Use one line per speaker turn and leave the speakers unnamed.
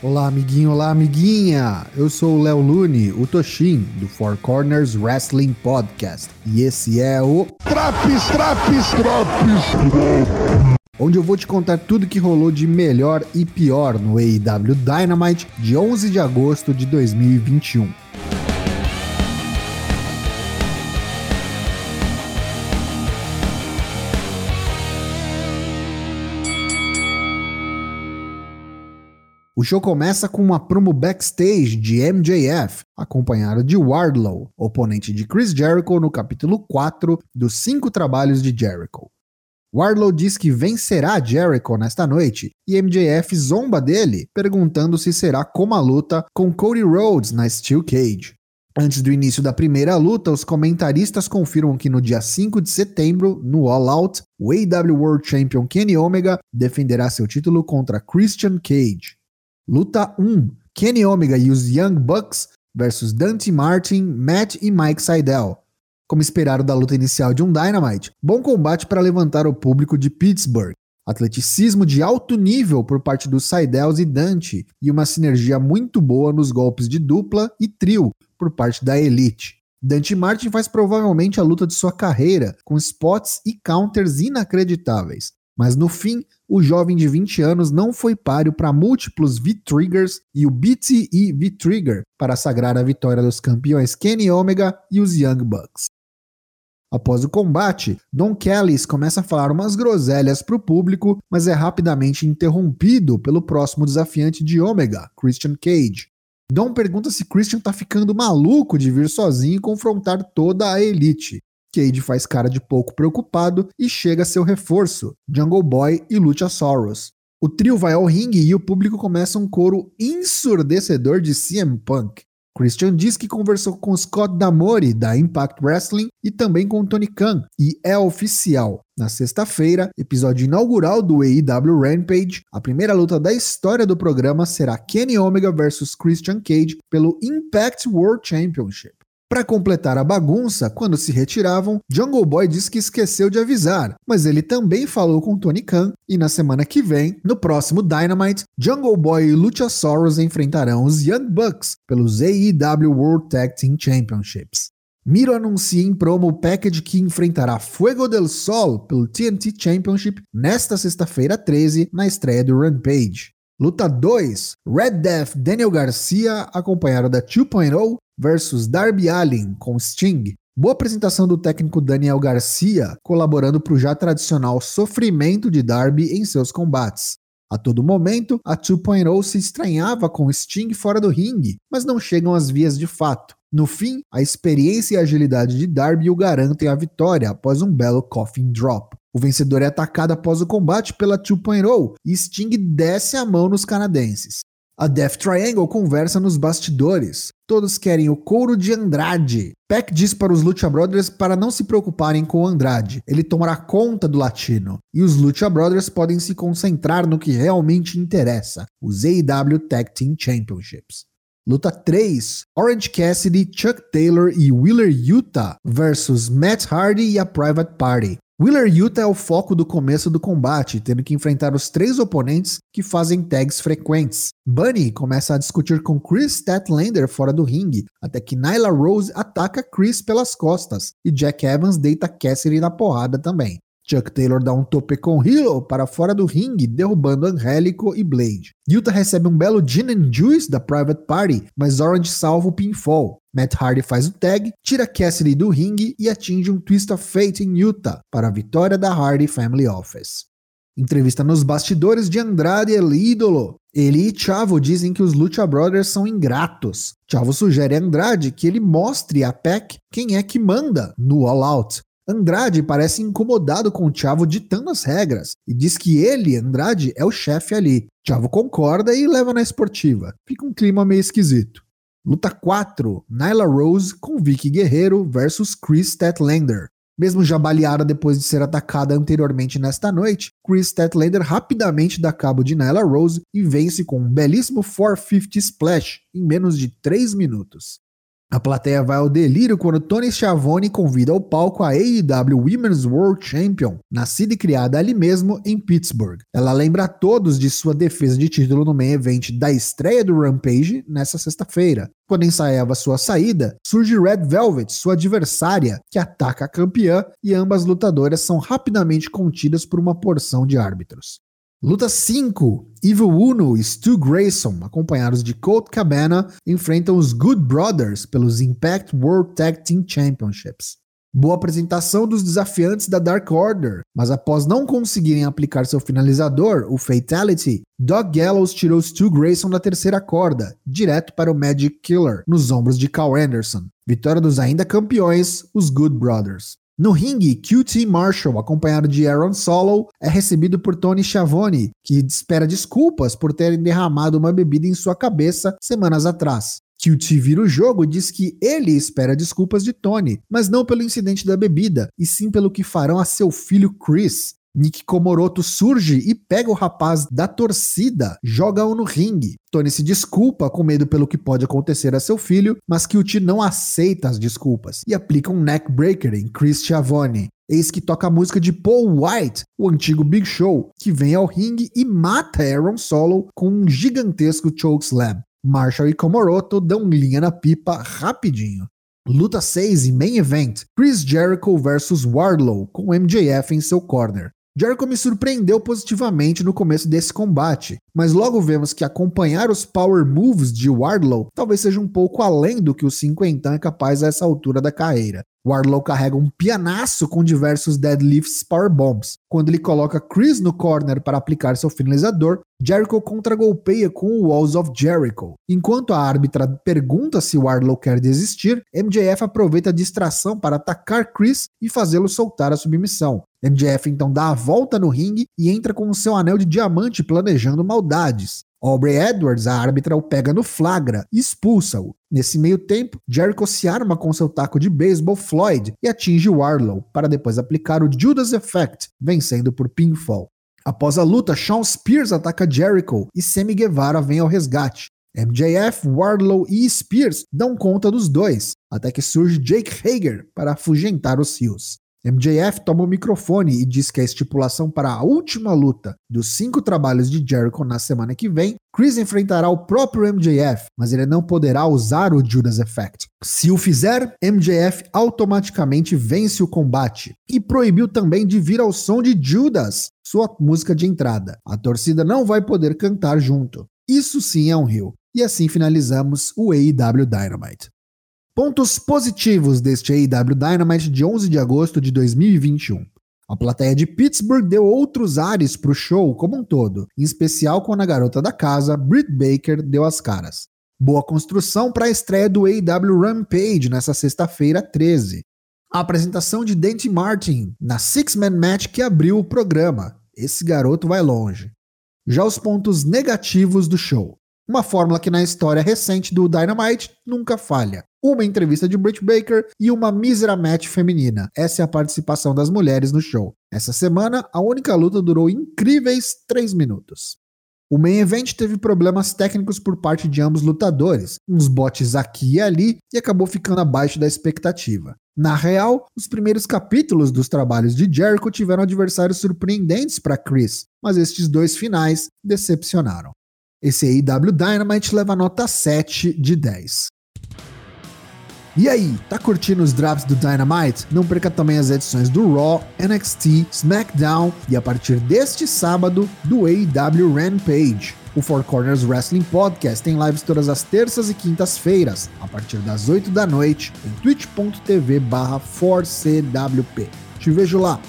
Olá, amiguinho, olá, amiguinha! Eu sou o Léo Lune, o Toshin, do Four Corners Wrestling Podcast. E esse é o.
Traps, traps, traps!
Onde eu vou te contar tudo que rolou de melhor e pior no AEW Dynamite de 11 de agosto de 2021. O show começa com uma promo backstage de MJF, acompanhado de Wardlow, oponente de Chris Jericho no capítulo 4 dos cinco trabalhos de Jericho. Wardlow diz que vencerá Jericho nesta noite e MJF zomba dele, perguntando se será como a luta com Cody Rhodes na Steel Cage. Antes do início da primeira luta, os comentaristas confirmam que no dia 5 de setembro, no All Out, o AEW World Champion Kenny Omega defenderá seu título contra Christian Cage. Luta 1: Kenny Omega e os Young Bucks versus Dante Martin, Matt e Mike Seidel. Como esperado da luta inicial de um Dynamite, bom combate para levantar o público de Pittsburgh. Atleticismo de alto nível por parte dos Seidels e Dante e uma sinergia muito boa nos golpes de dupla e trio por parte da Elite. Dante Martin faz provavelmente a luta de sua carreira, com spots e counters inacreditáveis. Mas no fim, o jovem de 20 anos não foi páreo para múltiplos V-Triggers e o BTE V-Trigger para sagrar a vitória dos campeões Kenny Omega e os Young Bucks. Após o combate, Don Callis começa a falar umas groselhas para o público, mas é rapidamente interrompido pelo próximo desafiante de Omega, Christian Cage. Don pergunta se Christian tá ficando maluco de vir sozinho e confrontar toda a elite. Cade faz cara de pouco preocupado e chega seu reforço, Jungle Boy e Luchasaurus. O trio vai ao ringue e o público começa um coro ensurdecedor de CM Punk. Christian diz que conversou com Scott Damori, da Impact Wrestling, e também com Tony Khan, e é oficial. Na sexta-feira, episódio inaugural do AEW Rampage, a primeira luta da história do programa será Kenny Omega vs Christian Cage pelo Impact World Championship. Para completar a bagunça, quando se retiravam, Jungle Boy disse que esqueceu de avisar, mas ele também falou com Tony Khan e na semana que vem, no próximo Dynamite, Jungle Boy e Luchasaurus enfrentarão os Young Bucks pelos AEW World Tag Team Championships. Miro anuncia em promo o package que enfrentará Fuego del Sol pelo TNT Championship nesta sexta-feira 13, na estreia do Rampage. Luta 2: Red Death Daniel Garcia, acompanhado da 2.0 versus Darby Allin com Sting. Boa apresentação do técnico Daniel Garcia, colaborando para o já tradicional sofrimento de Darby em seus combates. A todo momento, a 2.0 se estranhava com Sting fora do ringue, mas não chegam às vias de fato. No fim, a experiência e a agilidade de Darby o garantem a vitória após um belo coffin drop. O vencedor é atacado após o combate pela 2.0 e Sting desce a mão nos canadenses. A Death Triangle conversa nos bastidores. Todos querem o couro de Andrade. Peck diz para os Lucha Brothers para não se preocuparem com Andrade, ele tomará conta do latino. E os Lucha Brothers podem se concentrar no que realmente interessa: os AEW Tag Team Championships. Luta 3: Orange Cassidy, Chuck Taylor e Wheeler Utah versus Matt Hardy e a Private Party. Wheeler Yuta é o foco do começo do combate, tendo que enfrentar os três oponentes que fazem tags frequentes. Bunny começa a discutir com Chris Statlander fora do ringue, até que Nyla Rose ataca Chris pelas costas e Jack Evans deita Cassidy na porrada também. Chuck Taylor dá um tope com Hilo para fora do ringue, derrubando Angélico e Blade. Yuta recebe um belo Gin and Juice da Private Party, mas Orange salva o pinfall. Matt Hardy faz o tag, tira Cassidy do ringue e atinge um Twist of Fate em Utah para a vitória da Hardy Family Office. Entrevista nos bastidores de Andrade El Ídolo. Ele e Chavo dizem que os Lucha Brothers são ingratos. Chavo sugere a Andrade que ele mostre a Peck quem é que manda no All Out. Andrade parece incomodado com o Chavo ditando as regras e diz que ele, Andrade, é o chefe ali. Chavo concorda e leva na esportiva. Fica um clima meio esquisito. Luta 4: Nyla Rose com Vicky Guerreiro versus Chris Statlander. Mesmo já baleada depois de ser atacada anteriormente nesta noite, Chris Statlander rapidamente dá cabo de Nyla Rose e vence com um belíssimo 450 Splash em menos de 3 minutos. A plateia vai ao delírio quando Tony Schiavone convida ao palco a AEW Women's World Champion, nascida e criada ali mesmo em Pittsburgh. Ela lembra a todos de sua defesa de título no main event da estreia do Rampage nessa sexta-feira. Quando ensaiava sua saída, surge Red Velvet, sua adversária, que ataca a campeã e ambas lutadoras são rapidamente contidas por uma porção de árbitros. Luta 5. Evil Uno e Stu Grayson, acompanhados de Colt Cabana, enfrentam os Good Brothers pelos Impact World Tag Team Championships. Boa apresentação dos desafiantes da Dark Order, mas após não conseguirem aplicar seu finalizador, o Fatality, Doug Gallows tirou Stu Grayson da terceira corda, direto para o Magic Killer, nos ombros de Carl Anderson. Vitória dos ainda campeões, os Good Brothers. No ringue, QT Marshall, acompanhado de Aaron Solo, é recebido por Tony Schiavone, que espera desculpas por terem derramado uma bebida em sua cabeça semanas atrás. QT vira o jogo e diz que ele espera desculpas de Tony, mas não pelo incidente da bebida, e sim pelo que farão a seu filho Chris, Nick Komoroto surge e pega o rapaz da torcida, joga-o no ringue. Tony se desculpa com medo pelo que pode acontecer a seu filho, mas Kyuchi não aceita as desculpas e aplica um neckbreaker em Chris Schiavone. Eis que toca a música de Paul White, o antigo Big Show, que vem ao ringue e mata Aaron Solo com um gigantesco chokeslam. Marshall e Komoroto dão linha na pipa rapidinho. Luta 6 e Main Event: Chris Jericho vs Wardlow, com MJF em seu corner. Jericho me surpreendeu positivamente no começo desse combate, mas logo vemos que acompanhar os power moves de Wardlow talvez seja um pouco além do que o cinquentão é capaz a essa altura da carreira. Wardlow carrega um pianaço com diversos deadlifts power bombs. Quando ele coloca Chris no corner para aplicar seu finalizador, Jericho contragolpeia com o Walls of Jericho. Enquanto a árbitra pergunta se Wardlow quer desistir, MJF aproveita a distração para atacar Chris e fazê-lo soltar a submissão. MJF então dá a volta no ringue e entra com o seu anel de diamante planejando maldades. Aubrey Edwards, a árbitra, o pega no flagra e expulsa-o. Nesse meio tempo, Jericho se arma com seu taco de beisebol Floyd e atinge Warlow, para depois aplicar o Judas Effect, vencendo por pinfall. Após a luta, Shawn Spears ataca Jericho e Sammy Guevara vem ao resgate. MJF, Wardlow e Spears dão conta dos dois, até que surge Jake Hager para afugentar os rios. MJF toma o microfone e diz que a estipulação para a última luta dos cinco trabalhos de Jericho na semana que vem, Chris enfrentará o próprio MJF, mas ele não poderá usar o Judas Effect. Se o fizer, MJF automaticamente vence o combate e proibiu também de vir ao som de Judas, sua música de entrada. A torcida não vai poder cantar junto. Isso sim é um rio. E assim finalizamos o AEW Dynamite. Pontos positivos deste AEW Dynamite de 11 de agosto de 2021. A plateia de Pittsburgh deu outros ares para o show como um todo, em especial quando a garota da casa, Britt Baker, deu as caras. Boa construção para a estreia do AEW Rampage nessa sexta-feira 13. A apresentação de Dante Martin na Six-Man Match que abriu o programa. Esse garoto vai longe. Já os pontos negativos do show. Uma fórmula que na história recente do Dynamite nunca falha. Uma entrevista de Britt Baker e uma mísera match feminina. Essa é a participação das mulheres no show. Essa semana, a única luta durou incríveis 3 minutos. O main event teve problemas técnicos por parte de ambos lutadores, uns botes aqui e ali, e acabou ficando abaixo da expectativa. Na real, os primeiros capítulos dos trabalhos de Jericho tiveram adversários surpreendentes para Chris, mas estes dois finais decepcionaram. Esse AEW Dynamite leva nota 7 de 10. E aí, tá curtindo os drops do Dynamite? Não perca também as edições do Raw, NXT, SmackDown e a partir deste sábado do AEW Rampage. O Four Corners Wrestling Podcast tem lives todas as terças e quintas-feiras, a partir das 8 da noite, em twitch.tv barra 4CWP. Te vejo lá!